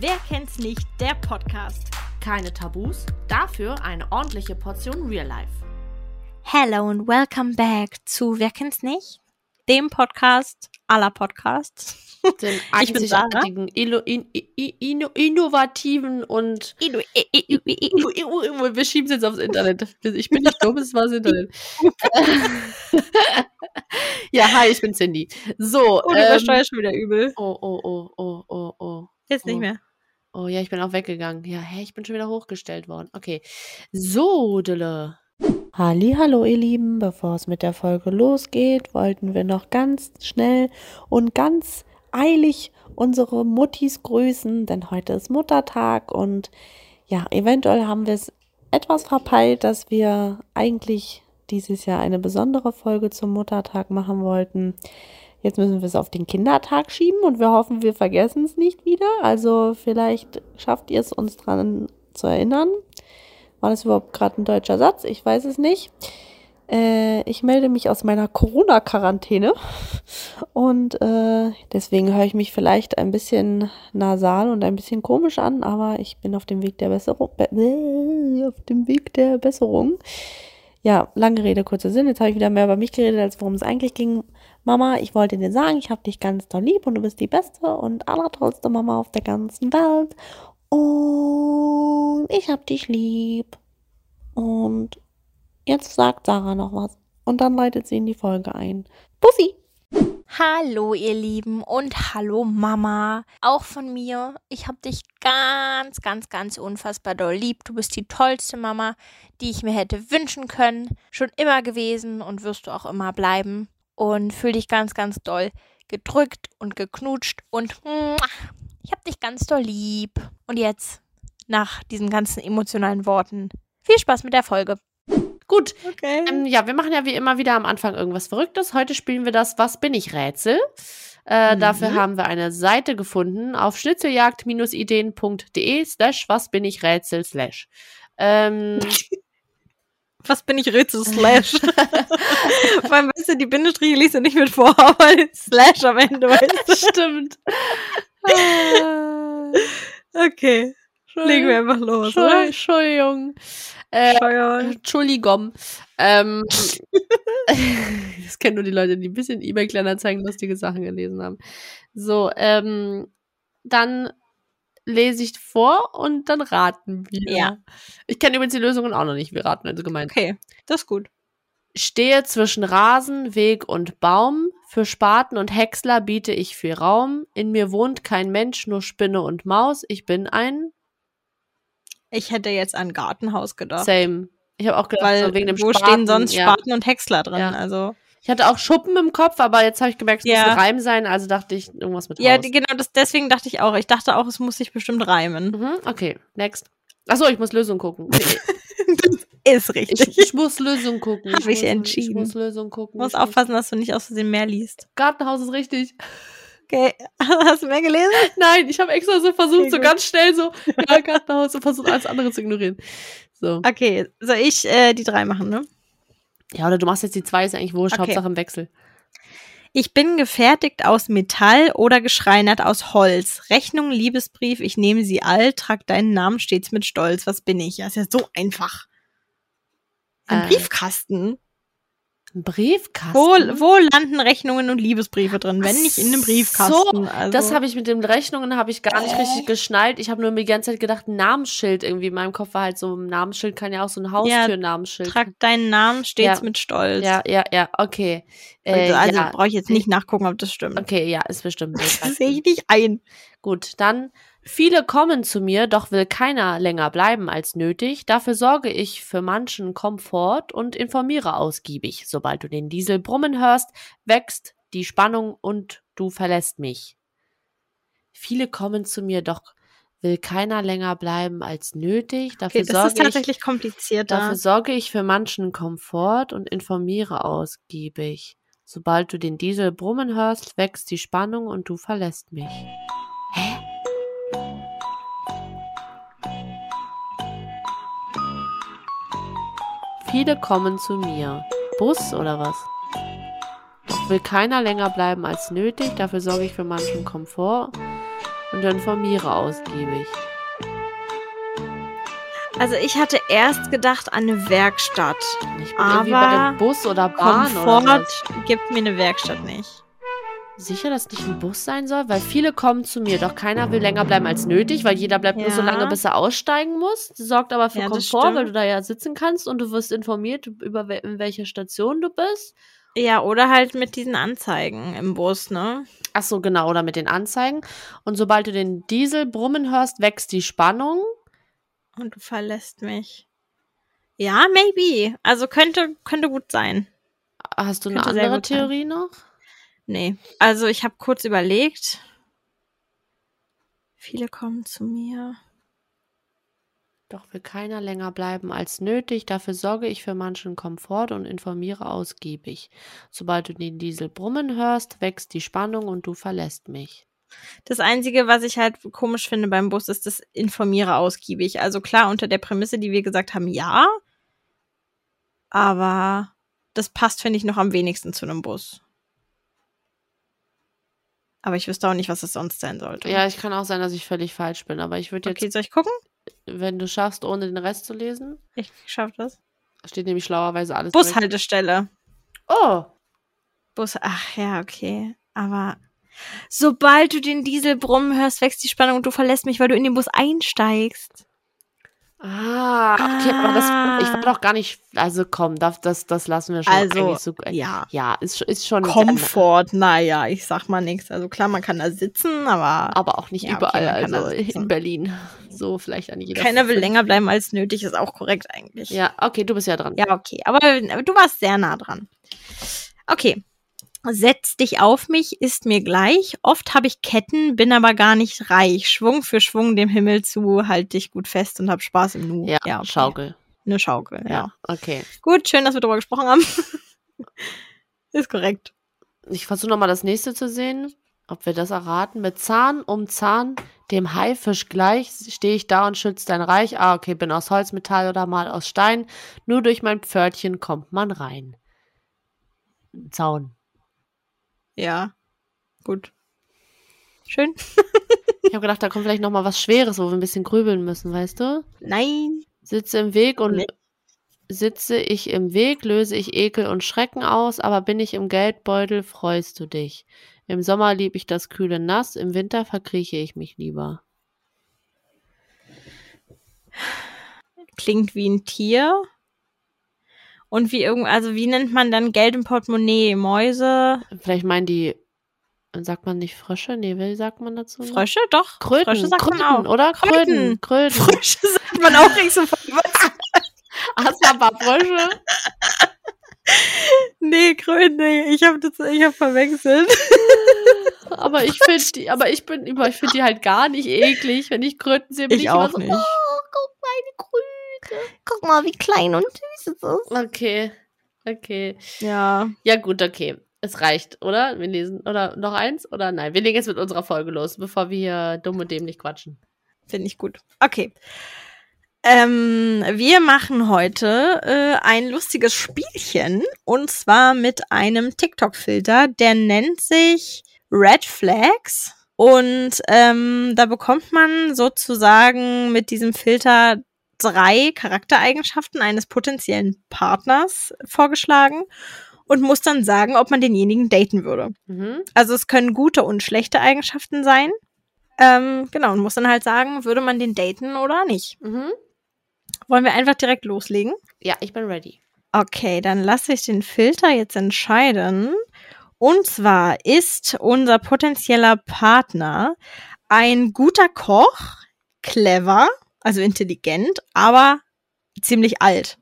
Wer kennt's nicht? Der Podcast. Keine Tabus, dafür eine ordentliche Portion Real Life. Hello and welcome back zu Wer kennt's nicht? Dem Podcast aller Podcasts. Den Ich bin Sarah. einzigartigen, in, inno- innovativen und wir schieben es jetzt aufs Internet. Ich bin nicht dumm, es war das Internet. ja, hi, ich bin Cindy. So, Oh, du ähm, schon wieder übel. oh, oh, oh, oh, oh, oh. Jetzt nicht oh. mehr. Oh ja, ich bin auch weggegangen. Ja, hä, ich bin schon wieder hochgestellt worden. Okay. So, Dille. Hallo, ihr Lieben, bevor es mit der Folge losgeht, wollten wir noch ganz schnell und ganz eilig unsere Muttis grüßen, denn heute ist Muttertag und ja, eventuell haben wir es etwas verpeilt, dass wir eigentlich dieses Jahr eine besondere Folge zum Muttertag machen wollten. Jetzt müssen wir es auf den Kindertag schieben und wir hoffen, wir vergessen es nicht wieder. Also vielleicht schafft ihr es uns dran zu erinnern. War das überhaupt gerade ein deutscher Satz? Ich weiß es nicht. Äh, ich melde mich aus meiner Corona-Quarantäne und äh, deswegen höre ich mich vielleicht ein bisschen nasal und ein bisschen komisch an, aber ich bin auf dem Weg der Besserung. Be äh, auf dem Weg der Besserung. Ja, lange Rede, kurzer Sinn. Jetzt habe ich wieder mehr über mich geredet, als worum es eigentlich ging. Mama, ich wollte dir sagen, ich habe dich ganz doll lieb und du bist die beste und allertollste Mama auf der ganzen Welt. Und ich hab dich lieb. Und jetzt sagt Sarah noch was. Und dann leitet sie in die Folge ein. Bussi! Hallo ihr Lieben und hallo Mama. Auch von mir. Ich hab dich ganz, ganz, ganz unfassbar doll lieb. Du bist die tollste Mama, die ich mir hätte wünschen können. Schon immer gewesen und wirst du auch immer bleiben. Und fühl dich ganz, ganz doll gedrückt und geknutscht und ich hab dich ganz doll lieb. Und jetzt, nach diesen ganzen emotionalen Worten, viel Spaß mit der Folge. Gut, Okay. ähm, ja, wir machen ja wie immer wieder am Anfang irgendwas Verrücktes. Heute spielen wir das Was bin ich Rätsel. Äh, Mhm. Dafür haben wir eine Seite gefunden auf schnitzeljagd-ideen.de slash was bin ich Rätsel slash. Ähm, Was bin ich Rätsel Slash? Vor allem, weißt du, die Bindestriche liest du nicht mit vor, aber Slash am Ende, weißt du. stimmt. Okay, legen wir einfach los, Entschuldigung. oder? Entschuldigung. Äh. Entschuldigung. Ähm, das kennen nur die Leute, die ein bisschen eBay-Kleinanzeigen lustige Sachen gelesen haben. So, ähm, dann lese ich vor und dann raten wir. Ja. Ich kenne übrigens die Lösungen auch noch nicht. Wir raten also gemeint. Okay, das ist gut. Stehe zwischen Rasen, Weg und Baum. Für Spaten und Häcksler biete ich viel Raum. In mir wohnt kein Mensch, nur Spinne und Maus. Ich bin ein Ich hätte jetzt an Gartenhaus gedacht. Same. Ich habe auch gedacht, Weil so wegen dem wo Spaten, stehen sonst ja. Spaten und Häcksler drin? Ja. Also Ich hatte auch Schuppen im Kopf, aber jetzt habe ich gemerkt, es Ja. muss ein Reim sein, also dachte ich irgendwas mit ja, Haus. genau, das, deswegen dachte ich auch. Ich dachte auch, es muss sich bestimmt reimen. Mhm, okay, next. Achso, ich muss Lösung gucken. Okay. Ist Ich, richtig. ich muss Lösung gucken. Hab ich ich muss, entschieden. Ich muss Lösung gucken. Du musst ich aufpassen, dass du nicht aus Versehen mehr liest. Gartenhaus ist richtig. Okay, hast du mehr gelesen? Nein, ich habe extra so versucht, Okay, so gut. ganz schnell so, ja, Gartenhaus und versucht alles andere zu ignorieren. So. Okay, soll ich äh, die drei machen, ne? Ja, oder du machst jetzt die zwei, ist eigentlich wurscht, Okay. Hauptsache im Wechsel. Ich bin gefertigt aus Metall oder geschreinert aus Holz. Rechnung, Liebesbrief, ich nehme sie all, trag deinen Namen stets mit Stolz. Was bin ich? Ja, ist ja so einfach. Ein Äh, Briefkasten. Ein Briefkasten. Wo, wo landen Rechnungen und Liebesbriefe drin, wenn nicht in einem Briefkasten? So, also, Das habe ich mit den Rechnungen habe ich gar nicht Äh. richtig geschnallt. Ich habe nur mir die ganze Zeit gedacht, ein Namensschild irgendwie. In meinem Kopf war halt so, ein Namensschild kann ja auch so ein Haustür-Namensschild. Trag deinen Namen stets Ja. mit Stolz. ja, ja, ja, okay. Äh, also also ja. brauche ich jetzt nicht nachgucken, ob das stimmt. Okay, ja, ist bestimmt. sehe ich nicht ein. Gut, dann viele kommen zu mir, doch will keiner länger bleiben als nötig. Dafür sorge ich für manchen Komfort und informiere ausgiebig. Sobald du den Diesel brummen hörst, wächst die Spannung und du verlässt mich. Viele kommen zu mir, doch will keiner länger bleiben als nötig. Dafür Okay, das ist sorge ich tatsächlich komplizierter. Dafür sorge ich für manchen Komfort und informiere ausgiebig. Sobald du den Diesel brummen hörst, wächst die Spannung und du verlässt mich. Hä? Viele kommen zu mir. Bus oder was? Doch will keiner länger bleiben als nötig, dafür sorge ich für manchen Komfort und informiere ausgiebig. Also ich hatte erst gedacht an eine Werkstatt. Ich bin irgendwie bei Aber dem Bus oder Bahn Komfort oder was. gibt mir eine Werkstatt nicht. Sicher, dass nicht ein Bus sein soll? Weil viele kommen zu mir, doch keiner will länger bleiben als nötig, weil jeder bleibt nur so Ja. lange, bis er aussteigen muss. Das sorgt aber für Ja, Komfort, weil du da ja sitzen kannst und du wirst informiert, über wel in welcher Station du bist. Ja, oder halt mit diesen Anzeigen im Bus, ne? Ach so, genau, oder mit den Anzeigen. Und sobald du den Diesel brummen hörst, wächst die Spannung. Und du verlässt mich. Ja, maybe. Also könnte, könnte gut sein. Hast du eine Könnte sehr andere gut sein. Theorie noch? Nee. Also ich habe kurz überlegt. Viele kommen zu mir. Doch will keiner länger bleiben als nötig. Dafür sorge ich für manchen Komfort und informiere ausgiebig. Sobald du den Diesel brummen hörst, wächst die Spannung und du verlässt mich. Das Einzige, was ich halt komisch finde beim Bus, ist das Informiere ausgiebig. Also klar, unter der Prämisse, die wir gesagt haben, ja. Aber das passt, finde ich, noch am wenigsten zu einem Bus. Aber ich wüsste auch nicht, was es sonst sein sollte. Ja, ich kann auch sein, dass ich völlig falsch bin, aber ich würde jetzt, Okay, soll ich gucken? wenn du schaffst, ohne den Rest zu lesen, Ich schaff das. steht nämlich schlauerweise alles. Bushaltestelle. Oh, Bus. Ach ja, okay. Aber sobald du den Diesel brummen hörst, wächst die Spannung und du verlässt mich, weil du in den Bus einsteigst. Ah, okay, aber das, ich war Ah. doch gar nicht, also komm, das, das, das lassen wir schon Also, so, Ja. ja, ist, ist schon, Komfort, naja, ich sag mal nichts. Also klar, man kann da sitzen, aber aber auch nicht Ja, okay, überall, da also in Berlin, so vielleicht an jeder. keiner will länger bleiben als nötig, ist auch korrekt eigentlich. Ja, okay, du bist ja dran. Ja, okay. Aber, aber du warst sehr nah dran. Okay. Setz dich auf mich, ist mir gleich. Oft habe ich Ketten, bin aber gar nicht reich. Schwung für Schwung dem Himmel zu, halt dich gut fest und hab Spaß im Nu. Ja, okay. Schaukel. Eine Schaukel, ja. Ja, okay. Gut, schön, dass wir darüber gesprochen haben. ist korrekt. Ich versuche nochmal das nächste zu sehen, ob wir das erraten. Mit Zahn um Zahn, dem Haifisch gleich, stehe ich da und schütze dein Reich. Ah, okay, bin aus Holz, Metall oder mal aus Stein. Nur durch mein Pförtchen kommt man rein. Zaun. Ja. Gut. Schön. Ich habe gedacht, da kommt vielleicht nochmal was Schweres, wo wir ein bisschen grübeln müssen, weißt du? Nein. Sitze im Weg und Nee. sitze ich im Weg, löse ich Ekel und Schrecken aus, aber bin ich im Geldbeutel, freust du dich. Im Sommer lieb ich das kühle Nass, im Winter verkrieche ich mich lieber. Klingt wie ein Tier. Und wie irgend, also wie nennt man dann Geld im Portemonnaie? Mäuse? Vielleicht meinen die, sagt man nicht Frösche? Nee, wie sagt man dazu? Frösche? Doch. Kröten, Frösche sagt Kröten, man auch. oder? Kröten, Kröten. Kröten. Frösche sagt man auch nicht so. Hast du ein paar Frösche? nee, Kröten, nee, ich habe das, ich habe verwechselt. aber ich finde die, aber ich bin über, ich finde die halt gar nicht eklig. Wenn ich Kröten sehe, bin ich, Ich immer auch so, nicht. oh, guck meine Kröte. Guck mal, wie klein und süß es ist. Okay, okay. Ja. Ja, gut, okay. Es reicht, oder? Wir lesen, oder noch eins? Oder nein? Wir legen jetzt mit unserer Folge los, bevor wir hier dumm und dämlich quatschen. Finde ich gut. Okay. Ähm, wir machen heute äh, ein lustiges Spielchen und zwar mit einem TikTok-Filter, der nennt sich Red Flags und ähm, da bekommt man sozusagen mit diesem Filter drei Charaktereigenschaften eines potenziellen Partners vorgeschlagen und muss dann sagen, ob man denjenigen daten würde. Mhm. Also es können gute und schlechte Eigenschaften sein. Ähm, genau, und muss dann halt sagen, würde man den daten oder nicht. Mhm. Wollen wir einfach direkt loslegen? Ja, ich bin ready. Okay, dann lasse ich den Filter jetzt entscheiden. Und zwar ist unser potenzieller Partner ein guter Koch, clever, also intelligent, aber ziemlich alt.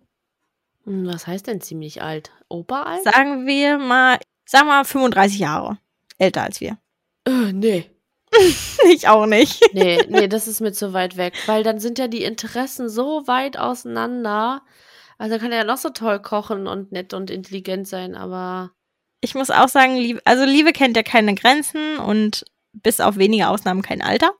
Hm, Was heißt denn ziemlich alt? Oberalt? Sagen wir mal, sagen wir mal 35 Jahre. Älter als wir. Äh, nee. ich auch nicht. Nee, nee, das ist mir zu weit weg, weil dann sind ja die Interessen so weit auseinander. Also kann er ja noch so toll kochen und nett und intelligent sein, aber Ich muss auch sagen, Liebe, also Liebe kennt ja keine Grenzen und bis auf wenige Ausnahmen kein Alter.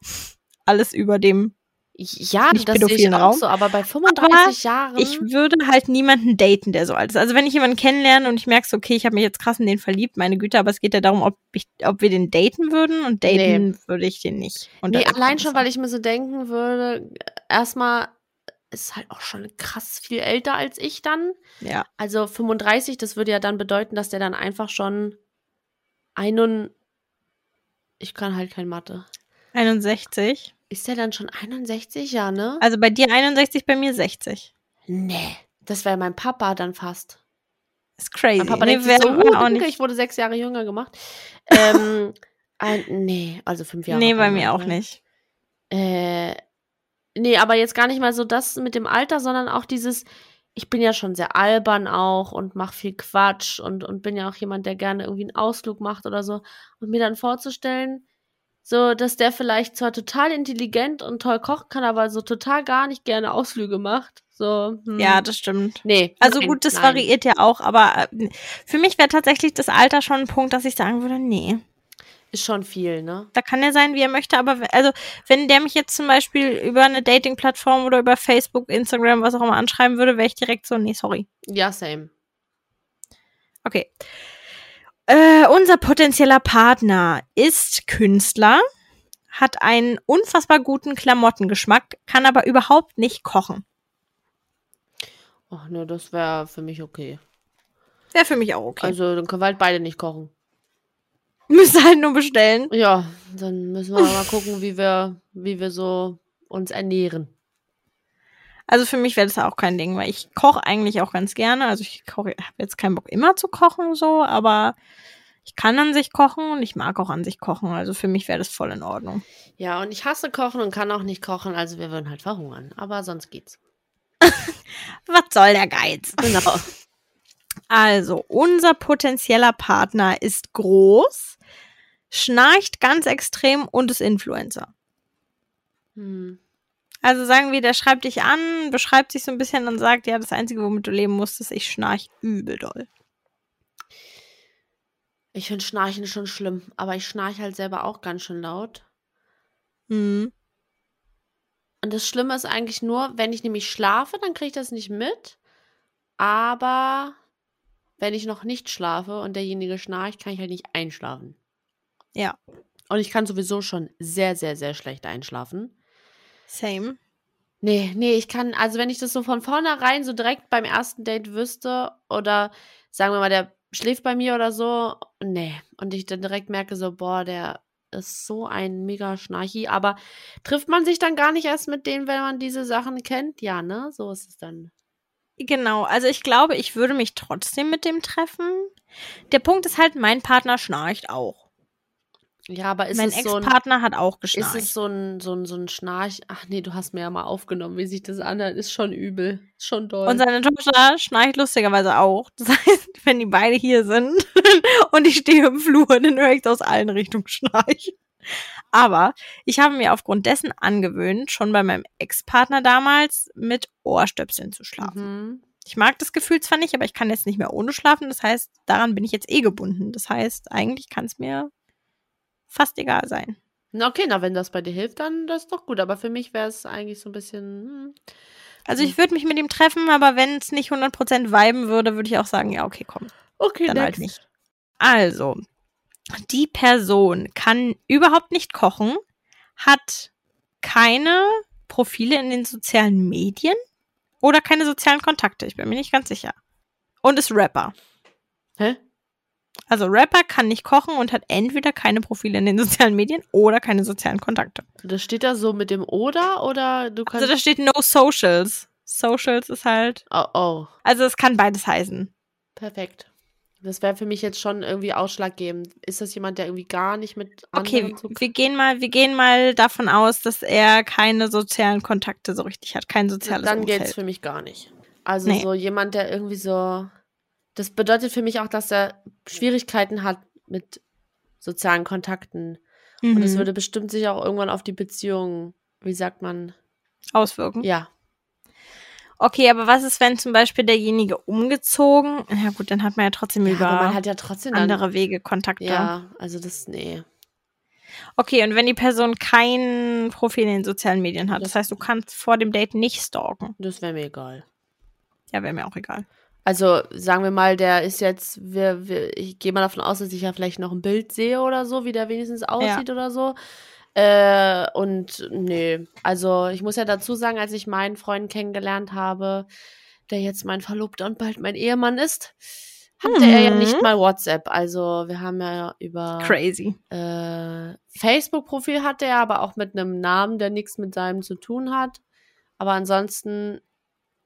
Alles über dem Ja, Nicht das sehe ich auch Raum. so, aber bei 35 Jahren. Ich würde halt niemanden daten, der so alt ist. Also wenn ich jemanden kennenlerne und ich merke so, okay, ich habe mich jetzt krass in den verliebt, meine Güte, aber es geht ja darum, ob, ich, ob wir den daten würden und daten würde ich den nicht. Und nee, allein schon, weil ich mir so denken würde, erstmal ist halt auch schon krass viel älter als ich dann. Ja. Also 35, das würde ja dann bedeuten, dass der dann einfach schon einen. Ich kann halt kein Mathe. 61. Ist der dann schon 61, ja, ne? Also bei dir 61, bei mir 60. Nee. Das wäre mein Papa dann fast. Ist crazy. Mein Papa nee, denkt so, uh, auch nicht. ich wurde sechs Jahre jünger gemacht. ähm, ein, nee, also fünf Jahre. Nee, bei mir auch ne? nicht. Äh, nee, aber jetzt gar nicht mal so das mit dem Alter, sondern auch dieses, ich bin ja schon sehr albern auch und mache viel Quatsch und, und bin ja auch jemand, der gerne irgendwie einen Ausflug macht oder so. Und mir dann vorzustellen, so, dass der vielleicht zwar total intelligent und toll kochen kann, aber so total gar nicht gerne Ausflüge macht. So, hm. Ja, das stimmt. nee. Also nein, gut, das nein. variiert ja auch, aber äh, für mich wäre tatsächlich das Alter schon ein Punkt, dass ich sagen würde, nee. Ist schon viel, ne? Da kann er sein, wie er möchte, aber also wenn der mich jetzt zum Beispiel über eine Dating-Plattform oder über Facebook, Instagram, was auch immer anschreiben würde, wäre ich direkt so, nee, sorry. Ja, same. Okay. Äh, unser potenzieller Partner ist Künstler, hat einen unfassbar guten Klamottengeschmack, kann aber überhaupt nicht kochen. Ach ne, das wäre für mich okay. Wäre für mich auch okay. Also, dann können wir halt beide nicht kochen. Müsste halt nur bestellen. Ja, dann müssen wir mal gucken, wie wir, wie wir so uns ernähren. Also für mich wäre das auch kein Ding, weil ich koche eigentlich auch ganz gerne. Also ich habe jetzt keinen Bock immer zu kochen so, aber ich kann an sich kochen und ich mag auch an sich kochen. Also für mich wäre das voll in Ordnung. Ja, und ich hasse Kochen und kann auch nicht kochen, also wir würden halt verhungern. Aber sonst geht's. Was soll der Geiz? Genau. Also, unser potenzieller Partner ist groß, schnarcht ganz extrem und ist Influencer. Hm. Also sagen wir, der schreibt dich an, beschreibt sich so ein bisschen und sagt, ja, das Einzige, womit du leben musst, ist, ich schnarch übel doll. Ich finde Schnarchen schon schlimm, aber ich schnarche halt selber auch ganz schön laut. Mhm. Und das Schlimme ist eigentlich nur, wenn ich nämlich schlafe, dann kriege ich das nicht mit. Aber wenn ich noch nicht schlafe und derjenige schnarcht, kann ich halt nicht einschlafen. Ja. Und ich kann sowieso schon sehr, sehr, sehr schlecht einschlafen. Same. Nee, nee, ich kann, also wenn ich das so von vornherein so direkt beim ersten Date wüsste oder sagen wir mal, der schläft bei mir oder so, nee. Und ich dann direkt merke so, boah, der ist so ein mega Schnarchi. Aber trifft man sich dann gar nicht erst mit denen, wenn man diese Sachen kennt? Ja, ne? So ist es dann. Genau, also ich glaube, ich würde mich trotzdem mit dem treffen. Der Punkt ist halt, mein Partner schnarcht auch. Ja, aber ist mein es so ein, Ex-Partner hat auch ist geschnarcht. es so ein, so ein, so ein Schnarch? Ach nee, du hast mir ja mal aufgenommen, wie sich das anhört. Ist schon übel. Ist schon doll. Und seine Tochter schnarcht lustigerweise auch. Das heißt, wenn die beide hier sind und ich stehe im Flur, dann höre ich aus allen Richtungen schnarchen. Aber ich habe mir aufgrund dessen angewöhnt, schon bei meinem Ex-Partner damals mit Ohrstöpseln zu schlafen. mhm. Ich mag das Gefühl zwar nicht, aber ich kann jetzt nicht mehr ohne schlafen. Das heißt, daran bin ich jetzt eh gebunden. Das heißt, eigentlich kann es mir fast egal sein. Na okay, na wenn das bei dir hilft, dann das ist doch gut. Aber für mich wäre es eigentlich so ein bisschen. Hm. Also ich würde mich mit ihm treffen, aber wenn es nicht 100% viben würde, würde ich auch sagen, ja, okay, komm. Okay, dann halt nicht. Also, die Person kann überhaupt nicht kochen, hat keine Profile in den sozialen Medien oder keine sozialen Kontakte, ich bin mir nicht ganz sicher. Und ist Rapper. Hä? Also Rapper kann nicht kochen und hat entweder keine Profile in den sozialen Medien oder keine sozialen Kontakte. Das steht da so mit dem oder oder du kannst. Also da steht no socials. Socials ist halt, oh, oh, also es kann beides heißen. perfekt. Das wäre für mich jetzt schon irgendwie ausschlaggebend. Ist das jemand, der irgendwie gar nicht mit anderen Okay, wir gehen mal, wir gehen mal davon aus, dass er keine sozialen Kontakte so richtig hat, kein soziales Dann Umfeld. geht's für mich gar nicht. Also Nee. so jemand, der irgendwie so. Das bedeutet für mich auch, dass er Schwierigkeiten hat mit sozialen Kontakten. mhm. Und es würde bestimmt sich auch irgendwann auf die Beziehung, wie sagt man? auswirken. Ja. Okay, aber was ist, wenn zum Beispiel derjenige umgezogen? Ja gut, dann hat man ja trotzdem ja über aber man hat ja trotzdem dann. andere Wege Kontakte. Ja, also das, nee. Okay, und wenn die Person kein Profil in den sozialen Medien hat, das, Das- heißt, du kannst vor dem Date nicht stalken. Das wäre mir egal. Ja, wäre mir auch egal. Also sagen wir mal, der ist jetzt, wir, wir, ich gehe mal davon aus, dass ich ja vielleicht noch ein Bild sehe oder so, wie der wenigstens aussieht oder so. Äh, und nee, also ich muss ja dazu sagen, als ich meinen Freund kennengelernt habe, der jetzt mein Verlobter und bald mein Ehemann ist, hatte er ja Mhm. nicht mal WhatsApp. Also wir haben ja über Crazy. äh, Facebook-Profil hatte er, aber auch mit einem Namen, der nichts mit seinem zu tun hat. Aber ansonsten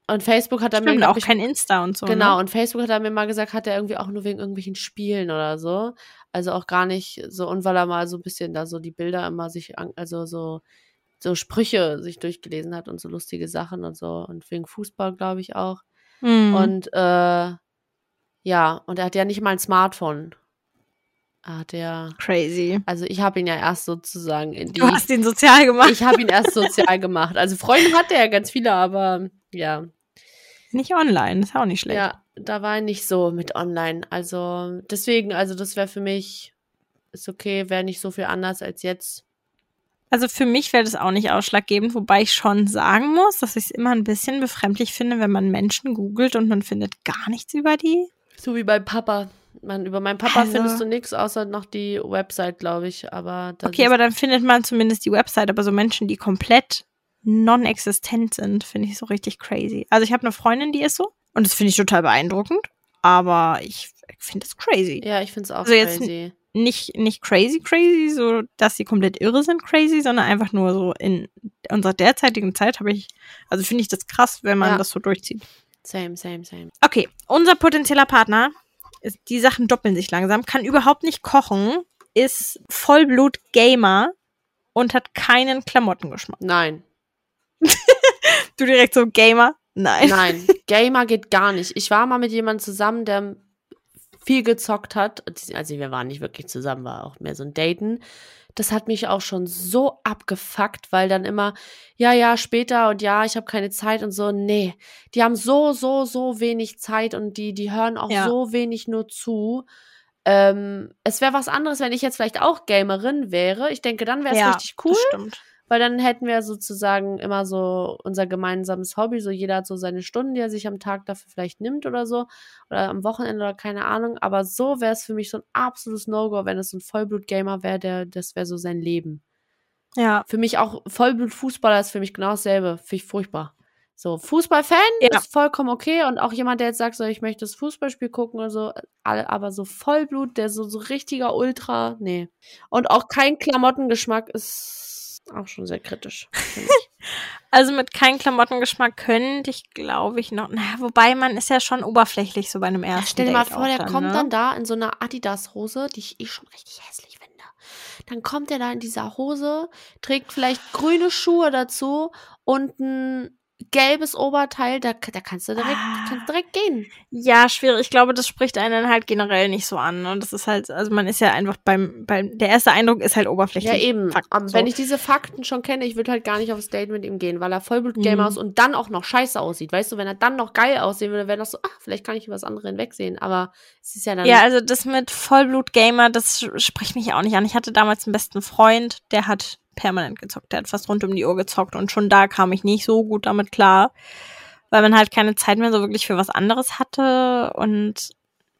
und Facebook hat er mir Stimmt, glaub auch ich, kein Insta und so. Genau, Ne? und Facebook hat er mir mal gesagt, hat er irgendwie auch nur wegen irgendwelchen Spielen oder so. Also auch gar nicht so, und weil er mal so ein bisschen da so die Bilder immer sich, an, also so, so Sprüche sich durchgelesen hat und so lustige Sachen und so. Und wegen Fußball, glaube ich, auch. Mhm. Und äh, ja, und er hat ja nicht mal ein Smartphone. Er hat ja, Crazy. also ich habe ihn ja erst sozusagen in die. Du hast ihn sozial gemacht. Ich habe ihn erst sozial gemacht. Also Freunde hatte er ganz viele, aber ja, nicht online, ist auch nicht schlecht. Ja, da war er nicht so mit online. Also deswegen, also das wäre für mich, ist okay, wäre nicht so viel anders als jetzt. Also für mich wäre das auch nicht ausschlaggebend, wobei ich schon sagen muss, dass ich es immer ein bisschen befremdlich finde, wenn man Menschen googelt und man findet gar nichts über die. So wie bei Papa. Man, über meinen Papa Also- findest du nichts, außer noch die Website, glaube ich. Aber Okay, aber dann findet man zumindest die Website, aber so Menschen, die komplett non-existent sind, finde ich so richtig crazy. Also ich habe eine Freundin, die ist so und das finde ich total beeindruckend, aber ich finde es crazy. ja, ich finde es auch Also jetzt- crazy. Nicht, nicht crazy crazy, so dass sie komplett irre sind crazy, sondern einfach nur so in unserer derzeitigen Zeit habe ich, also finde ich das krass, wenn man Ja. das so durchzieht. Same, same, same. Okay, unser potenzieller Partner, ist, die Sachen doppeln sich langsam, kann überhaupt nicht kochen, ist Vollblut-Gamer und hat keinen Klamottengeschmack. Nein, Du direkt so Gamer? Nein. nein. Gamer geht gar nicht. Ich war mal mit jemandem zusammen, der viel gezockt hat. Also wir waren nicht wirklich zusammen, war auch mehr so ein Daten. Das hat mich auch schon so abgefuckt, weil dann immer, ja, ja, später und ja, ich habe keine Zeit und so. Nee, die haben so, so, so wenig Zeit und die, die hören auch Ja. so wenig nur zu. Ähm, es wäre was anderes, wenn ich jetzt vielleicht auch Gamerin wäre. Ich denke, dann wäre es Ja, richtig cool. Das stimmt. Weil dann hätten wir sozusagen immer so unser gemeinsames Hobby. So jeder hat so seine Stunden, die er sich am Tag dafür vielleicht nimmt oder so. Oder am Wochenende oder keine Ahnung. Aber so wäre es für mich so ein absolutes No-Go, wenn es so ein Vollblut-Gamer wäre, der, das wäre so sein Leben. Ja. Für mich auch Vollblut-Fußballer ist für mich genau dasselbe. Finde ich furchtbar. So, Fußballfan Ja. ist vollkommen okay. Und auch jemand, der jetzt sagt, so, ich möchte das Fußballspiel gucken oder so, aber so Vollblut, der so, so richtiger Ultra, nee. Und auch kein Klamottengeschmack ist auch schon sehr kritisch. Also mit keinem Klamottengeschmack könnte ich, glaube ich, noch. Naja, wobei man ist ja schon oberflächlich so bei einem ersten Ja, stell dir mal vor, der dann, kommt ne? dann da in so einer Adidas-Hose, die ich eh schon richtig hässlich finde. Dann kommt er da in dieser Hose, trägt vielleicht grüne Schuhe dazu und ein gelbes Oberteil, da, da kannst du direkt, Ah. kannst direkt gehen. Ja, schwierig. Ich glaube, das spricht einen halt generell nicht so an. Und das ist halt, also man ist ja einfach beim, beim der erste Eindruck ist halt oberflächlich. Ja, eben. Fakt, Aber so. Wenn ich diese Fakten schon kenne, ich würde halt gar nicht aufs Date mit ihm gehen, weil er Vollblut-Gamer Mhm. ist und dann auch noch scheiße aussieht. Weißt du, wenn er dann noch geil aussehen würde, wäre das so, ach, vielleicht kann ich über das andere hinwegsehen. Aber es ist ja dann. Ja, also das mit Vollblut-Gamer, das spricht mich auch nicht an. Ich hatte damals einen besten Freund, der hat permanent gezockt. Der hat fast rund um die Uhr gezockt und schon da kam ich nicht so gut damit klar, weil man halt keine Zeit mehr so wirklich für was anderes hatte. Und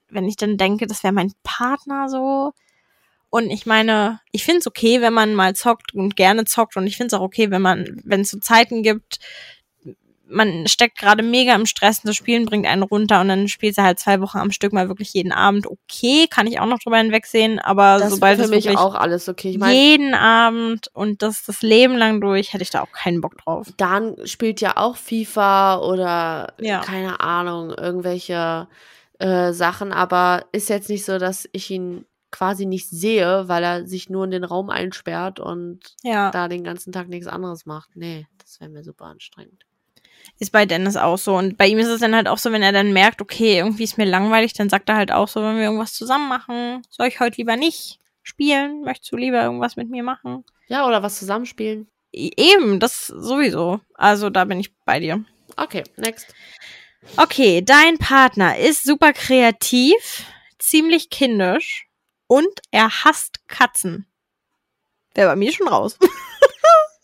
wenn ich dann denke, das wäre mein Partner so. Und ich meine, ich finde es okay, wenn man mal zockt und gerne zockt. Und ich finde es auch okay, wenn man, wenn es so Zeiten gibt, man steckt gerade mega im Stress und das Spielen bringt einen runter und dann spielt er halt zwei Wochen am Stück mal wirklich jeden Abend. Okay, kann ich auch noch drüber hinwegsehen, aber das sobald für mich auch alles okay. Ich meine, jeden Abend und das das Leben lang durch, hätte ich da auch keinen Bock drauf. Dan spielt ja auch FIFA oder Ja. keine Ahnung, irgendwelche äh, Sachen, aber ist jetzt nicht so, dass ich ihn quasi nicht sehe, weil er sich nur in den Raum einsperrt und Ja, da den ganzen Tag nichts anderes macht. Nee, das wäre mir super anstrengend. Ist bei Dennis auch so. Und bei ihm ist es dann halt auch so, wenn er dann merkt, okay, irgendwie ist mir langweilig, dann sagt er halt auch so, wenn wir irgendwas zusammen machen, soll ich heute lieber nicht spielen? Möchtest du lieber irgendwas mit mir machen? Ja, oder was zusammenspielen. E- Eben, das sowieso. Also da bin ich bei dir. Okay, next. Okay, dein Partner ist super kreativ, ziemlich kindisch und er hasst Katzen. wäre bei mir schon raus.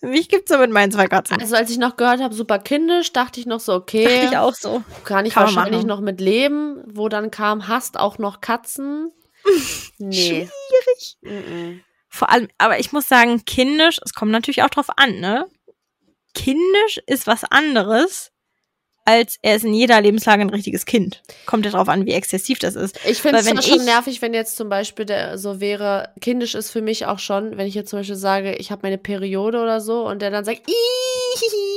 Mich gibt's so mit meinen zwei Katzen. Also als ich noch gehört habe, super kindisch, dachte ich noch so, okay, ich auch so. kann ich Kann wahrscheinlich noch mit leben. Wo dann kam, hast auch noch Katzen. Nee. Schwierig. Mhm. Vor allem, aber ich muss sagen, kindisch, es kommt natürlich auch drauf an, ne? Kindisch ist was anderes, als er ist in jeder Lebenslage ein richtiges Kind. Kommt ja drauf an, wie exzessiv das ist. Ich finde es schon ich- nervig, wenn jetzt zum Beispiel der so wäre, kindisch ist für mich auch schon, wenn ich jetzt zum Beispiel sage, ich habe meine Periode oder so und der dann sagt, "Ih,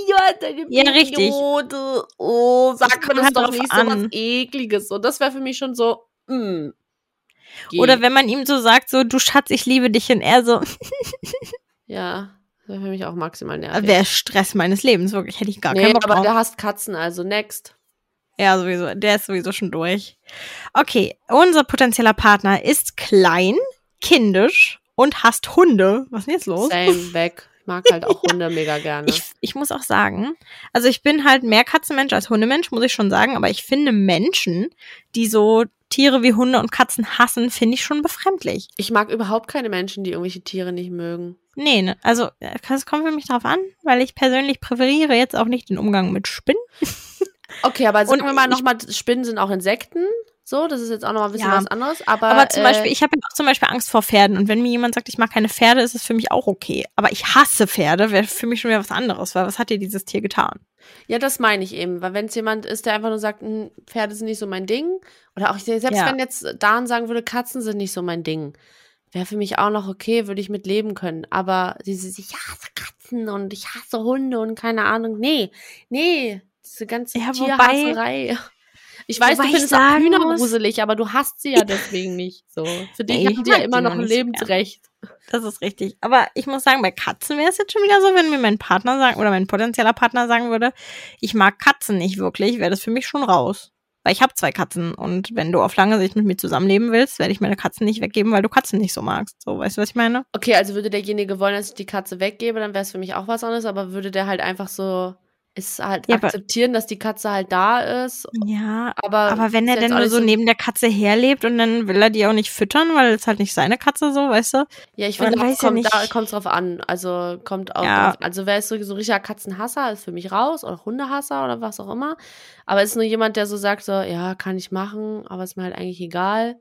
du hast deine Ja, richtig. Periode. Oh, sag mir das halt doch nicht so was an. ekliges. Und das wäre für mich schon so, mm, geht. Oder wenn man ihm so sagt, so, du Schatz, ich liebe dich, und er so, Ja, das wäre für mich auch maximal nervig. wäre Stress meines Lebens, wirklich, hätte ich gar nee, keinen Bock aber drauf. der hasst Katzen, also next. Ja, sowieso. Der ist sowieso schon durch. Okay, unser potenzieller Partner ist klein, kindisch und hasst Hunde. Was ist denn jetzt los? Same, weg. Ich mag halt auch Hunde mega gerne. Ich, ich muss auch sagen, also ich bin halt mehr Katzenmensch als Hundemensch, muss ich schon sagen, aber ich finde Menschen, die so Tiere wie Hunde und Katzen hassen, finde ich schon befremdlich. Ich mag überhaupt keine Menschen, die irgendwelche Tiere nicht mögen. Nee, ne, also äh, es kommt für mich drauf an, weil ich persönlich präferiere jetzt auch nicht den Umgang mit Spinnen. Okay, aber sagen wir mal nochmal, Spinnen sind auch Insekten. So, das ist jetzt auch nochmal ein bisschen Ja. was anderes. Aber, Aber zum äh, Beispiel, ich habe ja auch zum Beispiel Angst vor Pferden. Und wenn mir jemand sagt, ich mag keine Pferde, ist es für mich auch okay. Aber ich hasse Pferde, wäre für mich schon wieder was anderes, weil was hat dir dieses Tier getan? Ja, das meine ich eben. Weil wenn es jemand ist, der einfach nur sagt, "Hm, Pferde sind nicht so mein Ding. Oder auch, selbst Ja. wenn jetzt Dan sagen würde, Katzen sind nicht so mein Ding. Wäre für mich auch noch okay, würde ich mit leben können. Aber diese, ich hasse Katzen und ich hasse Hunde und keine Ahnung. Nee, nee, diese ganze Ja, Tierhasserei. Ich weiß, Wobei du ich findest auch Hühner muss- gruselig, aber du hast sie ja deswegen nicht. So. Für dich Nee, haben die ja immer die noch ein Lebensrecht. Das ist richtig. Aber ich muss sagen, bei Katzen wäre es jetzt schon wieder so, wenn mir mein Partner sagen, oder mein potenzieller Partner sagen würde, ich mag Katzen nicht wirklich, wäre das für mich schon raus. Weil ich habe zwei Katzen und wenn du auf lange Sicht mit mir zusammenleben willst, werde ich meine Katzen nicht weggeben, weil du Katzen nicht so magst. So, weißt du, was ich meine? Okay, also würde derjenige wollen, dass ich die Katze weggebe, dann wäre es für mich auch was anderes, aber würde der halt einfach so es halt Ja, akzeptieren, dass die Katze halt da ist. Ja, Aber, aber wenn er ist denn nur so neben der Katze herlebt und dann will er die auch nicht füttern, weil es halt nicht seine Katze so, weißt du? Ja, ich finde, weiß das ja kommt, da kommt drauf an. Also kommt auch Ja. drauf, also wer ist so, so richtiger Katzenhasser, ist für mich raus oder Hundehasser oder was auch immer. Aber ist nur jemand, der so sagt, so, ja, kann ich machen, aber ist mir halt eigentlich egal.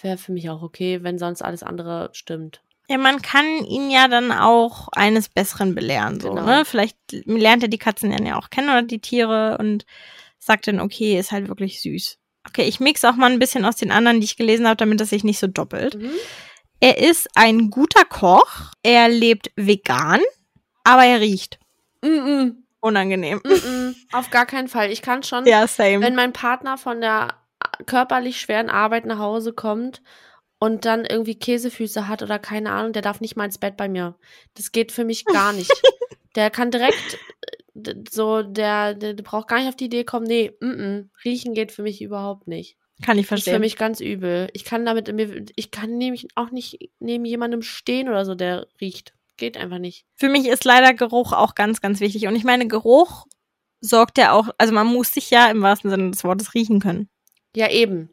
Wäre für mich auch okay, wenn sonst alles andere stimmt. Ja, man kann ihn ja dann auch eines Besseren belehren, so, Genau. ne? Vielleicht lernt er die Katzen dann ja auch kennen oder die Tiere und sagt dann, okay, ist halt wirklich süß. Okay, ich mix auch mal ein bisschen aus den anderen, die ich gelesen habe, damit das sich nicht so doppelt. Mhm. Er ist ein guter Koch, er lebt vegan, aber er riecht Mm unangenehm. -mm, mm -mm. Auf gar keinen Fall. Ich kann schon, Ja, same. wenn mein Partner von der körperlich schweren Arbeit nach Hause kommt und dann irgendwie Käsefüße hat oder keine Ahnung, der darf nicht mal ins Bett bei mir. Das geht für mich gar nicht. der kann direkt äh, so, der, der, der braucht gar nicht auf die Idee kommen, nee, mm -mm, riechen geht für mich überhaupt nicht. kann ich Das ist für verstehen. mich ganz übel. Ich kann damit, ich kann nämlich auch nicht neben jemandem stehen oder so, der riecht. Geht einfach nicht. Für mich ist leider Geruch auch ganz, ganz wichtig. Und ich meine, Geruch sorgt ja auch, also man muss sich ja im wahrsten Sinne des Wortes riechen können. Ja, eben.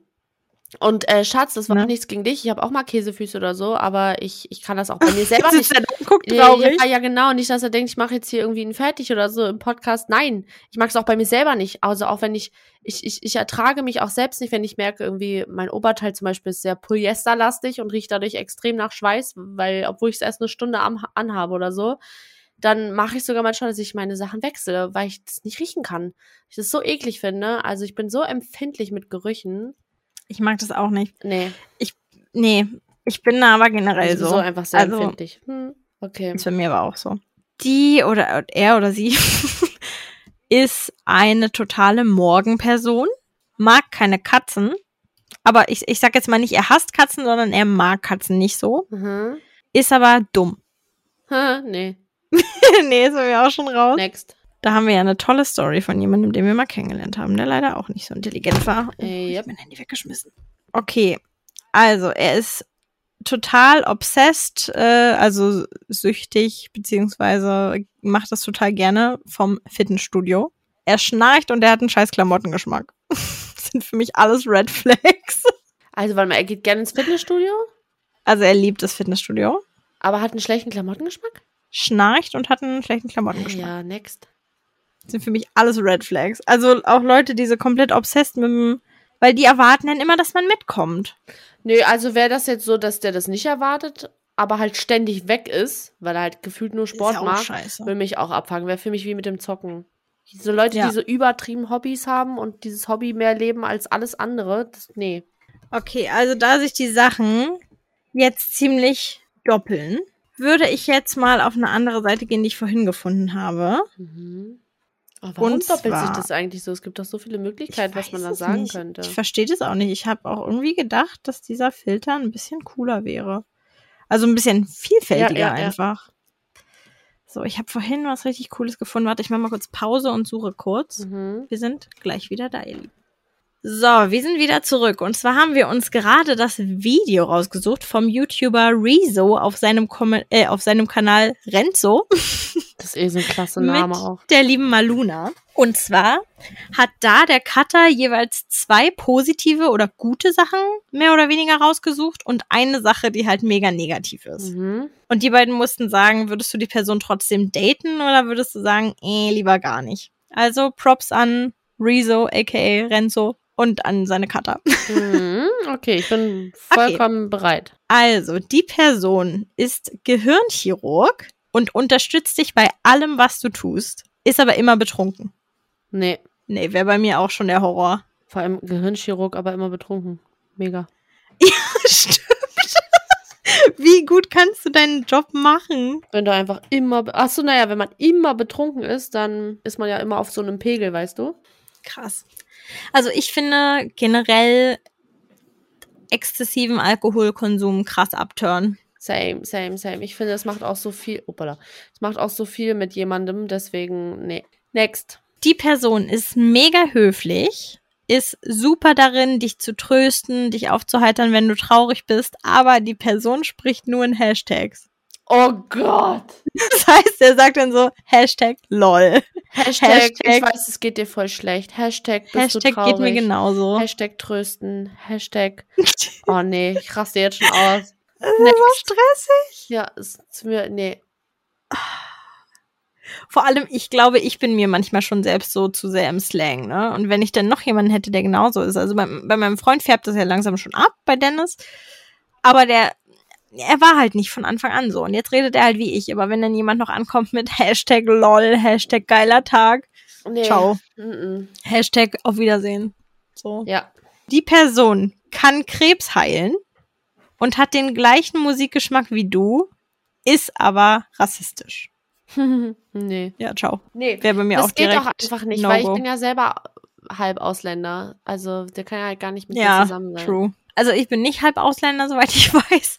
Und äh, Schatz, das war Ne? auch nichts gegen dich. Ich habe auch mal Käsefüße oder so, aber ich, ich kann das auch bei mir selber nicht. er da und guckt Ja, ja, ja, genau. Nicht, dass er denkt, ich mache jetzt hier irgendwie einen fertig oder so im Podcast. Nein, ich mag es auch bei mir selber nicht. Also auch wenn ich, ich, ich, ich ertrage mich auch selbst nicht, wenn ich merke, irgendwie mein Oberteil zum Beispiel ist sehr polyesterlastig und riecht dadurch extrem nach Schweiß, weil, obwohl ich es erst eine Stunde am, anhabe oder so, dann mache ich sogar manchmal, dass ich meine Sachen wechsle, weil ich das nicht riechen kann. Ich das so eklig finde. Also ich bin so empfindlich mit Gerüchen. Ich mag das auch nicht. Nee, Nee, ich bin da aber generell also so. so einfach sehr Also- empfindlich. Hm, okay. Ist bei mir aber auch so. Die oder er oder sie ist eine totale Morgenperson, mag keine Katzen, aber ich, ich sag jetzt mal nicht, er hasst Katzen, sondern er mag Katzen nicht so, Mhm. ist aber dumm. Ha, nee, nee, ist bei mir auch schon raus. next. Da haben wir ja eine tolle Story von jemandem, den wir mal kennengelernt haben, der leider auch nicht so intelligent war. Oh, Äh, ich yep. hab mein Handy weggeschmissen. Okay, also er ist total obsessed, äh, also süchtig, beziehungsweise macht das total gerne vom Fitnessstudio. Er schnarcht und er hat einen scheiß Klamottengeschmack. Das sind für mich alles Red Flags. Also, warte mal, er geht gerne ins Fitnessstudio? Also er liebt das Fitnessstudio. Aber hat einen schlechten Klamottengeschmack? schnarcht und hat einen schlechten Klamottengeschmack. Ja, next. Sind für mich alles Red Flags. Also auch Leute, die so komplett obsessed mit dem, weil die erwarten dann immer, dass man mitkommt. Nö, also wäre das jetzt so, dass der das nicht erwartet, aber halt ständig weg ist, weil er halt gefühlt nur Sport ja macht, scheiße. will mich auch abfangen. Wäre für mich wie mit dem Zocken. Diese Leute, Ja. die so übertrieben Hobbys haben und dieses Hobby mehr leben als alles andere, das, nee. Okay, also da sich die Sachen jetzt ziemlich doppeln, würde ich jetzt mal auf eine andere Seite gehen, die ich vorhin gefunden habe. Mhm. Aber warum Und doppelt sich zwar- das eigentlich so? Es gibt doch so viele Möglichkeiten, was man da sagen nicht. könnte. Ich verstehe das auch nicht. Ich habe auch irgendwie gedacht, dass dieser Filter ein bisschen cooler wäre. Also ein bisschen vielfältiger Ja, ja, ja. einfach. So, ich habe vorhin was richtig Cooles gefunden. Warte, ich mache mal kurz Pause und suche kurz. Mhm. Wir sind gleich wieder da, ihr Lieben. So, wir sind wieder zurück. Und zwar haben wir uns gerade das Video rausgesucht vom YouTuber Rezo auf seinem, Kom äh, auf seinem Kanal Renzo Das ist eh so ein klasse Name mit auch. der lieben Maluna. Und zwar hat da der Cutter jeweils zwei positive oder gute Sachen mehr oder weniger rausgesucht und eine Sache, die halt mega negativ ist. Mhm. Und die beiden mussten sagen, würdest du die Person trotzdem daten oder würdest du sagen, eh, lieber gar nicht? Also Props an Rezo, aka Renzo und an seine Cutter. Mhm. Okay, ich bin vollkommen bereit. Also, die Person ist Gehirnchirurg und unterstützt dich bei allem, was du tust, ist aber immer betrunken. Nee, Nee, wäre bei mir auch schon der Horror. vor allem Gehirnchirurg, aber immer betrunken. Mega. Stimmt. Wie gut kannst du deinen Job machen? Wenn du einfach immer. be- Ach so, naja, wenn man immer betrunken ist, dann ist man ja immer auf so einem Pegel, weißt du? Krass. Also ich finde generell exzessiven Alkoholkonsum krass abtören. Same, same, same. Ich finde, es macht auch so viel. Opala. Es macht auch so viel mit jemandem, deswegen, nee. Next. Die Person ist mega höflich, ist super darin, dich zu trösten, dich aufzuheitern, wenn du traurig bist, aber die Person spricht nur in Hashtags. Oh Gott. Das heißt, er sagt dann so Hashtag LOL. Hashtag, ich Hashtag- weiß, es geht dir voll schlecht. Hashtag bist du Hashtag traurig. geht mir genauso. Hashtag trösten. Hashtag. Oh nee, ich raste jetzt schon aus. Das ist immer stressig. Ja, ist mir. Nee. Vor allem, ich glaube, ich bin mir manchmal schon selbst so zu sehr im Slang, ne? Und wenn ich dann noch jemanden hätte, der genauso ist. Also bei, bei meinem Freund färbt das ja langsam schon ab, bei Dennis. Aber der, er war halt nicht von Anfang an so. Und jetzt redet er halt wie ich. Aber wenn dann jemand noch ankommt mit Hashtag LOL, Hashtag geiler Tag, nee. ciao. Mm Hashtag auf Wiedersehen. So. -mm. Ja. Die Person kann Krebs heilen und hat den gleichen Musikgeschmack wie du, ist aber rassistisch. nee. Ja, ciao. Nee. Wäre bei mir auch Das geht direkt auch einfach nicht, weil ich bin ja selber halb Ausländer. Also der kann ja halt gar nicht mit Ja, mir zusammen sein. True. Also ich bin nicht halb Ausländer, soweit ich weiß.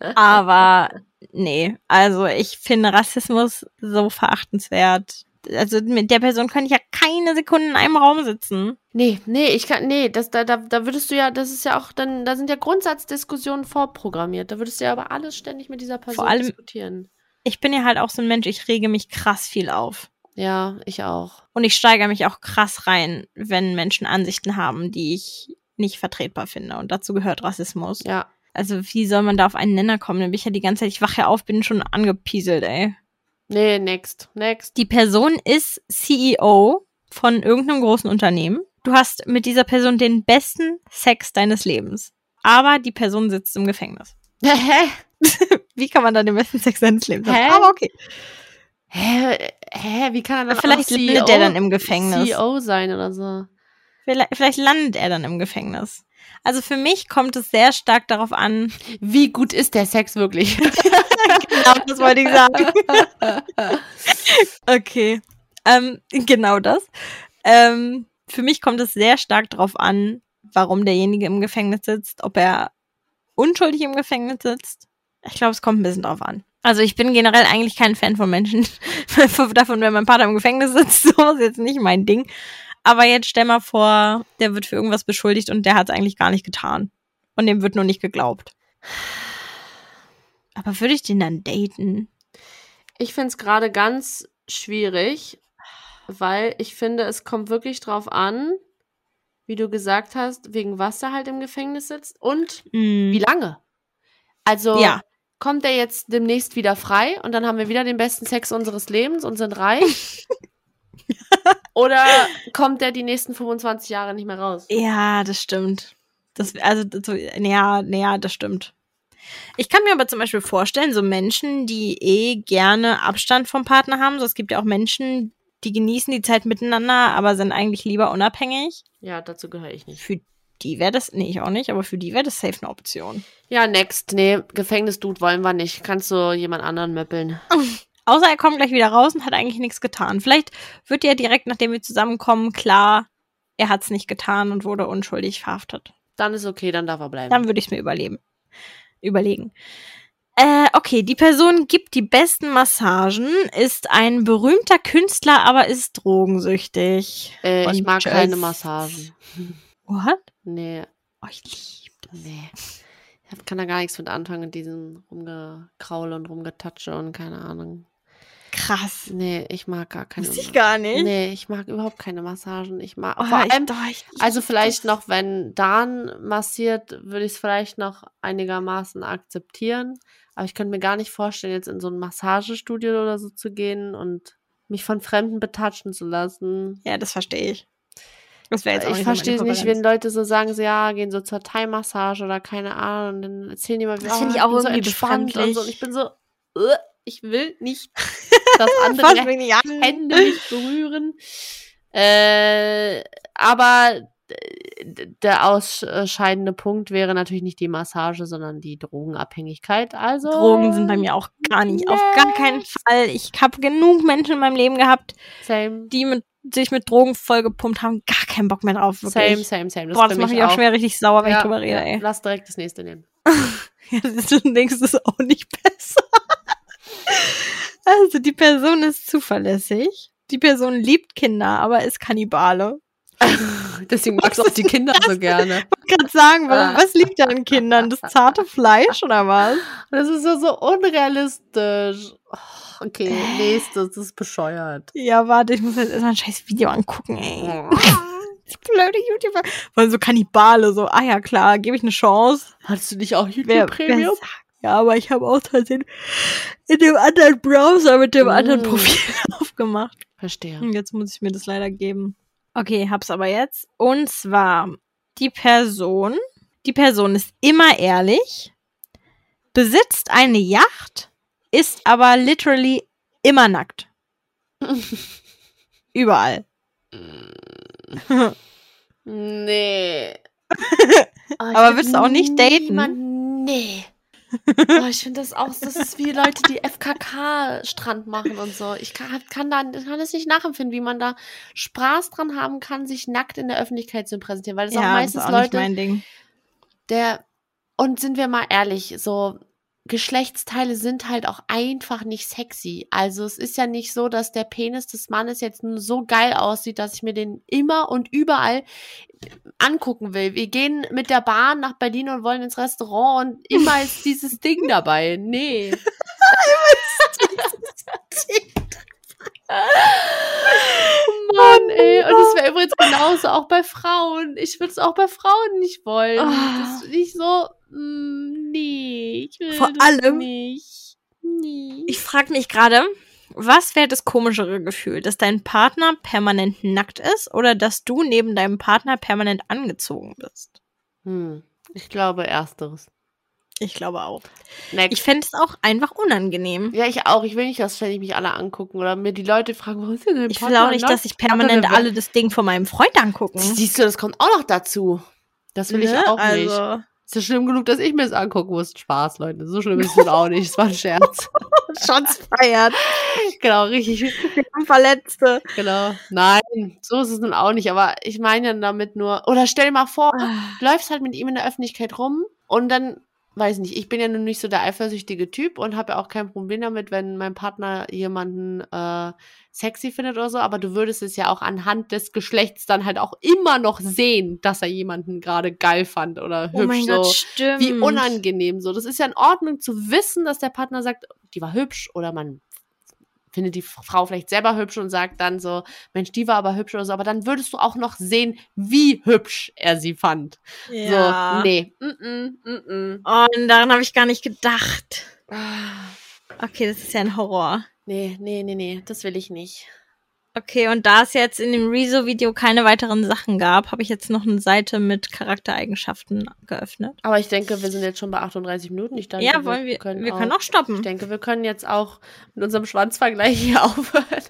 Aber nee, also ich finde Rassismus so verachtenswert. Also mit der Person könnte ich ja keine Sekunde in einem Raum sitzen. Nee, nee, ich kann, nee, das, da, da, da würdest du ja, das ist ja auch, dann, da sind ja Grundsatzdiskussionen vorprogrammiert. Da würdest du ja aber alles ständig mit dieser Person allem- diskutieren. Ich bin ja halt auch so ein Mensch, ich rege mich krass viel auf. Ja, ich auch. Und ich steigere mich auch krass rein, wenn Menschen Ansichten haben, die ich nicht vertretbar finde. Und dazu gehört Rassismus. Ja. Also wie soll man da auf einen Nenner kommen? Dann bin ich ja die ganze Zeit, ich wache ja auf, bin schon angepieselt, ey. Nee, next, next. Die Person ist CEO von irgendeinem großen Unternehmen. Du hast mit dieser Person den besten Sex deines Lebens. Aber die Person sitzt im Gefängnis. Hä? Wie kann man da den besten Sex seines Lebens haben? Hä? Aber okay. Hä? Hä? Wie kann er dann Vielleicht E landet der dann im Gefängnis. CEO sein oder so? Vielleicht, vielleicht landet er dann im Gefängnis. Also für mich kommt es sehr stark darauf an. Wie gut ist der Sex wirklich? genau, das wollte ich sagen. Okay. Ähm, genau das. Ähm, für mich kommt es sehr stark darauf an, warum derjenige im Gefängnis sitzt, ob er unschuldig im Gefängnis sitzt. Ich glaube, es kommt ein bisschen drauf an. Also ich bin generell eigentlich kein Fan von Menschen, davon, wenn mein Vater im Gefängnis sitzt, so ist jetzt nicht mein Ding. Aber jetzt stell mal vor, der wird für irgendwas beschuldigt und der hat es eigentlich gar nicht getan. Und dem wird nur nicht geglaubt. Aber würde ich den dann daten? Ich finde es gerade ganz schwierig, weil ich finde, es kommt wirklich drauf an, wie du gesagt hast, wegen was er halt im Gefängnis sitzt und Mm. wie lange. Also, Ja. kommt der jetzt demnächst wieder frei und dann haben wir wieder den besten Sex unseres Lebens und sind reich? Oder kommt der die nächsten 25 Jahre nicht mehr raus? Ja, das stimmt. Das, also, so, ja, ja, das stimmt. Ich kann mir aber zum Beispiel vorstellen, so Menschen, die eh gerne Abstand vom Partner haben, so es gibt ja auch Menschen, die genießen die Zeit miteinander, aber sind eigentlich lieber unabhängig. Ja, dazu gehöre ich nicht. Für die wäre das, nee, ich auch nicht, aber für die wäre das safe eine Option. Ja, next. Nee, Gefängnisdude wollen wir nicht. Kannst du jemand anderen möppeln. Außer er kommt gleich wieder raus und hat eigentlich nichts getan. Vielleicht wird ja direkt, nachdem wir zusammenkommen, klar, er hat es nicht getan und wurde unschuldig verhaftet. Dann ist okay, dann darf er bleiben. Dann würde ich es mir überleben. Überlegen. Äh, okay, die Person gibt die besten Massagen, ist ein berühmter Künstler, aber ist drogensüchtig. äh, ich mag keine Massagen. What? Nee, Oh, ich lieb das. nee. Ich kann da gar nichts mit anfangen mit diesem Rumgekraule und Rumgetatsche und keine Ahnung. Krass. Nee, ich mag gar keine Wusste ich gar nicht. Nee, ich mag überhaupt keine Massagen. Ich mag Oh, vor ich, allem, doch, ich, also vielleicht noch, wenn Dan massiert, würde ich es vielleicht noch einigermaßen akzeptieren. Aber ich könnte mir gar nicht vorstellen, jetzt in so ein Massagestudio oder so zu gehen und mich von Fremden betatschen zu lassen. Ja, das verstehe ich. Das wäre jetzt auch ich so verstehe es nicht, wenn Leute so sagen, so, ja, gehen so zur Thai-Massage oder keine Ahnung, und dann erzählen die mal, Das finde ich "Ah, auch bin so entspannt und so. Und ich bin so, "Ugh, ich will nicht, dass andere. Hände nicht berühren. Äh, aber der ausscheidende Punkt wäre natürlich nicht die Massage, sondern die Drogenabhängigkeit. Also Drogen sind bei mir auch gar nicht, auf gar keinen Fall. Ich habe genug Menschen in meinem Leben gehabt, Same, die mit, sich mit Drogen vollgepumpt haben, gar keinen Bock mehr drauf. Wirklich. same, same, same. Boah, ist das macht mich auch schon wieder richtig sauer, wenn Ja, ich drüber rede, ja, ey. Lass direkt das nächste nehmen. Ja, du denkst, das ist auch nicht besser. Also, die Person ist zuverlässig. Die Person liebt Kinder, aber ist Kannibale. Deswegen magst du auch die Kinder so gerne. Ich kann sagen, warum, Ah. was liegt da an Kindern? Das zarte Fleisch oder was? Das ist ja so unrealistisch. Oh, Okay, nächstes, das ist bescheuert. Ja, warte, ich muss jetzt erstmal ein scheiß Video angucken, ey. Das blöde YouTuber. Weil so Kannibale, so, ah ja, klar, gebe ich eine Chance. Hattest du nicht auch YouTube-Premium? Ja, aber ich habe aus Versehen in dem anderen Browser mit dem anderen Mm. Profil aufgemacht. Verstehe. Und jetzt muss ich mir das leider geben. Okay, hab's aber jetzt. Und zwar die Person. Die Person ist immer ehrlich, besitzt eine Yacht, ist aber literally immer nackt. Überall. Nee. Oh, Aber würdest du auch nicht daten? niemand- Nee. Oh, ich finde das auch, das ist wie Leute, die FKK-Strand machen und so. Ich kann, kann, da, kann das nicht nachempfinden, wie man da Spaß dran haben kann, sich nackt in der Öffentlichkeit zu präsentieren. Weil das auch ja, meistens das ist auch nicht Leute, mein Ding. der, und sind wir mal ehrlich, so Geschlechtsteile sind halt auch einfach nicht sexy. Also es ist ja nicht so, dass der Penis des Mannes jetzt nur so geil aussieht, dass ich mir den immer und überall angucken will. Wir gehen mit der Bahn nach Berlin und wollen ins Restaurant und immer ist dieses Ding dabei. Nee. Mann, ey. Und es wäre übrigens genauso auch bei Frauen. Ich würde es auch bei Frauen nicht wollen. Ah. Das ist nicht so, mm, nee, ich will Vor das allem- nicht. Nee. Ich frage mich gerade, was wäre das komischere Gefühl, dass dein Partner permanent nackt ist oder dass du neben deinem Partner permanent angezogen bist? Hm, ich glaube ersteres. Ich glaube auch. Next. Ich fände es auch einfach unangenehm. ja, ich auch. Ich will nicht, dass ständig mich alle angucken oder mir die Leute fragen, warum ist denn dein Ich will auch nicht, nackt? dass sich permanent alle das Ding von meinem Freund angucken. Siehst du, das kommt auch noch dazu. Das will ich Ne? auch nicht. Also, Ist ja schlimm genug, dass ich mir das angucken muss. Spaß, Leute. So schlimm ist es auch nicht. Es war ein Scherz. Shots feiert. genau, richtig. Verletzte. Genau. Nein, so ist es nun auch nicht. Aber ich meine ja damit nur. Oder stell dir mal vor, Ah. du läufst halt mit ihm in der Öffentlichkeit rum und dann, weiß nicht, ich bin ja nun nicht so der eifersüchtige Typ und habe ja auch kein Problem damit, wenn mein Partner jemanden äh, sexy findet oder so, aber du würdest es ja auch anhand des Geschlechts dann halt auch immer noch sehen, dass er jemanden gerade geil fand oder Oh hübsch mein so. Gott, stimmt. Wie unangenehm so. Das ist ja in Ordnung zu wissen, dass der Partner sagt, die war hübsch oder man findet die Frau vielleicht selber hübsch und sagt dann so, Mensch, die war aber hübsch oder so, aber dann würdest du auch noch sehen, wie hübsch er sie fand. Ja. So, nee. Mm -mm, mm -mm. Oh, und daran habe ich gar nicht gedacht. Okay, das ist ja ein Horror. Nee, nee, nee, nee, das will ich nicht. Okay, und da es jetzt in dem Rezo-Video keine weiteren Sachen gab, habe ich jetzt noch eine Seite mit Charaktereigenschaften geöffnet. Aber ich denke, wir sind jetzt schon bei 38 Minuten. Ich denke, ja, wollen wir, können, wir können auch stoppen. Ich denke, wir können jetzt auch mit unserem Schwanzvergleich hier aufhören.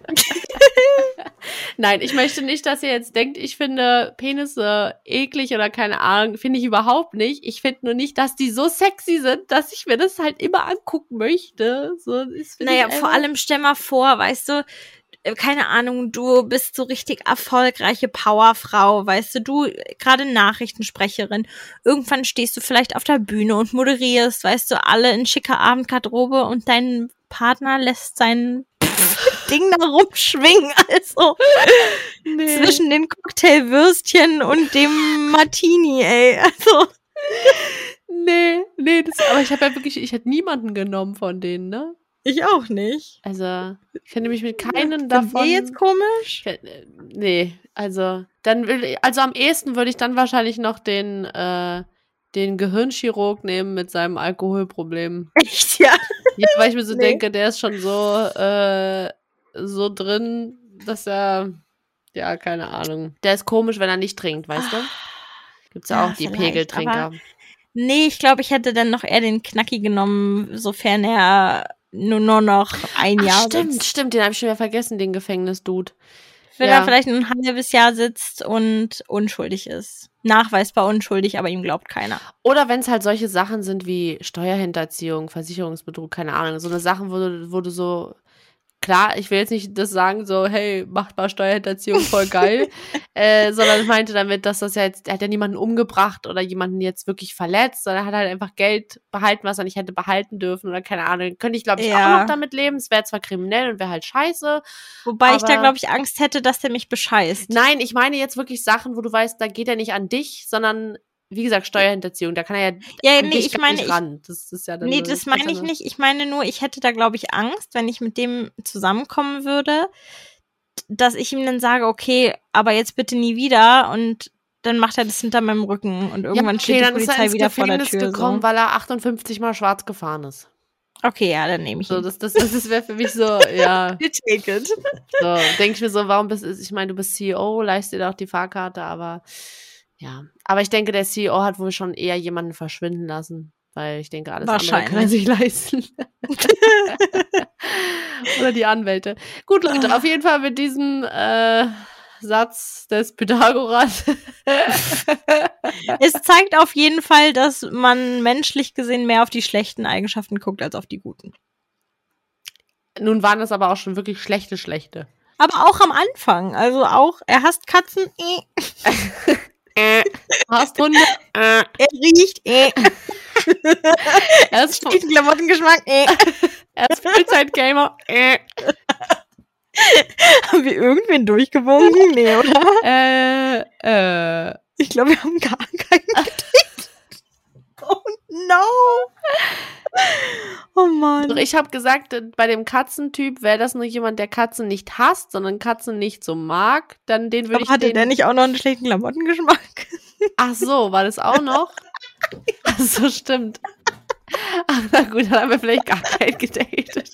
Nein, ich möchte nicht, dass ihr jetzt denkt, ich finde Penisse eklig oder keine Ahnung. Finde ich überhaupt nicht. Ich finde nur nicht, dass die so sexy sind, dass ich mir das halt immer angucken möchte. So, naja, vor allem stell mal vor, weißt du, keine Ahnung, du bist so richtig erfolgreiche Powerfrau, weißt du, du gerade Nachrichtensprecherin. Irgendwann stehst du vielleicht auf der Bühne und moderierst, weißt du, alle in schicker Abendgarderobe und dein Partner lässt sein Ding da rumschwingen, also nee. zwischen den Cocktailwürstchen und dem Martini, ey, also nee, nee, das, aber ich habe ja wirklich, ich hätte niemanden genommen von denen, ne? Ich auch nicht. Also, ich kenne mich mit keinen davon. Ist jetzt komisch? Äh, nee, also, dann will also am ehesten würde ich dann wahrscheinlich noch den, äh, den Gehirnchirurg nehmen mit seinem Alkoholproblem. Echt, ja? Ja, weil ich mir so nee. denke, der ist schon so, äh, so drin, dass er, ja, keine Ahnung. Der ist komisch, wenn er nicht trinkt, weißt du? Gibt's ja, ja auch die Pegeltrinker. Nee, ich glaube, ich hätte dann noch eher den Knacki genommen, sofern er nur, nur noch ein Ach, Jahr stimmt, sitzt. Stimmt, den habe ich schon wieder vergessen, den Gefängnisdude. Wenn ja. er vielleicht ein halbes Jahr sitzt und unschuldig ist. Nachweisbar unschuldig, aber ihm glaubt keiner. Oder wenn es halt solche Sachen sind wie Steuerhinterziehung, Versicherungsbetrug, keine Ahnung, so eine Sachen, wo du, wo du so klar, ich will jetzt nicht das sagen, so, hey, macht mal Steuerhinterziehung voll geil, äh, sondern ich meinte damit, dass das ja jetzt, er hat ja niemanden umgebracht oder jemanden jetzt wirklich verletzt, sondern er hat halt einfach Geld behalten, was er nicht hätte behalten dürfen oder keine Ahnung. Könnte ich, glaube ich, ja. auch noch damit leben. Es wäre zwar kriminell und wäre halt scheiße. Wobei ich da, glaube ich, Angst hätte, dass der mich bescheißt. Nein, ich meine jetzt wirklich Sachen, wo du weißt, da geht er nicht an dich, sondern wie gesagt, Steuerhinterziehung, da kann er ja, ja nee, ich meine, ran. Das ist ja dann nee, das meine ich nicht. Ich meine nur, ich hätte da, glaube ich, Angst, wenn ich mit dem zusammenkommen würde, dass ich ihm dann sage, okay, aber jetzt bitte nie wieder und dann macht er das hinter meinem Rücken und irgendwann ja, okay, steht die Polizei wieder vor der Tür. gekommen, so. weil er 58 Mal schwarz gefahren ist. Okay, ja, dann nehme ich so. Das, das, das wäre für mich so, ja. You take it. So, denke ich mir so, warum bist du, ich meine, du bist CEO, leistest dir doch die Fahrkarte, aber ja, aber ich denke, der CEO hat wohl schon eher jemanden verschwinden lassen, weil ich denke, alles andere kann er sich leisten. Oder die Anwälte. Gut, Leute, auf jeden Fall mit diesem äh, Satz des Pythagoras. es zeigt auf jeden Fall, dass man menschlich gesehen mehr auf die schlechten Eigenschaften guckt als auf die guten. Nun waren das aber auch schon wirklich schlechte, schlechte. Aber auch am Anfang. Also auch, er hasst Katzen. Äh. Hast Hunde? Äh. Er riecht. Äh. er ist Klamottengeschmack. Äh. Er ist Vollzeit-Gamer. Äh. Haben wir irgendwen durchgewunken? Nee, oder? Äh, äh. Ich glaube, wir haben gar keinen gedreht. Oh no! Oh Mann. Ich habe gesagt, bei dem Katzentyp wäre das nur jemand, der Katzen nicht hasst, sondern Katzen nicht so mag. Dann den würde ich. Hatte der nicht auch noch einen schlechten Klamottengeschmack? Ach so, war das auch noch? Ach so, stimmt. Ach, na gut, dann haben wir vielleicht gar keinen gedatet.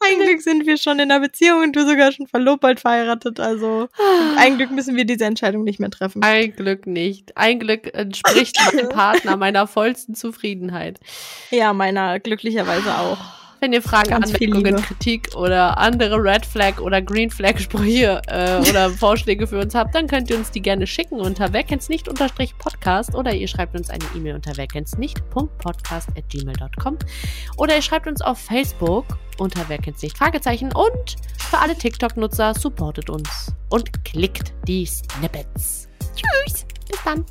Ein Glück sind wir schon in einer Beziehung und du sogar schon verlobt, bald verheiratet. Also ein Glück müssen wir diese Entscheidung nicht mehr treffen. Ein Glück nicht. Ein Glück entspricht meinem Partner meiner vollsten Zufriedenheit. Ja, meiner glücklicherweise auch. Wenn ihr Fragen, Ganz Anmerkungen, Kritik oder andere Red Flag oder Green Flag Sprüche äh, oder Vorschläge für uns habt, dann könnt ihr uns die gerne schicken unter weckensnicht-podcast oder ihr schreibt uns eine E-Mail unter weckensnicht.podcast@gmail.com oder ihr schreibt uns auf Facebook unter weckensnicht Fragezeichen und für alle TikTok-Nutzer supportet uns und klickt die Snippets. Tschüss, bis dann.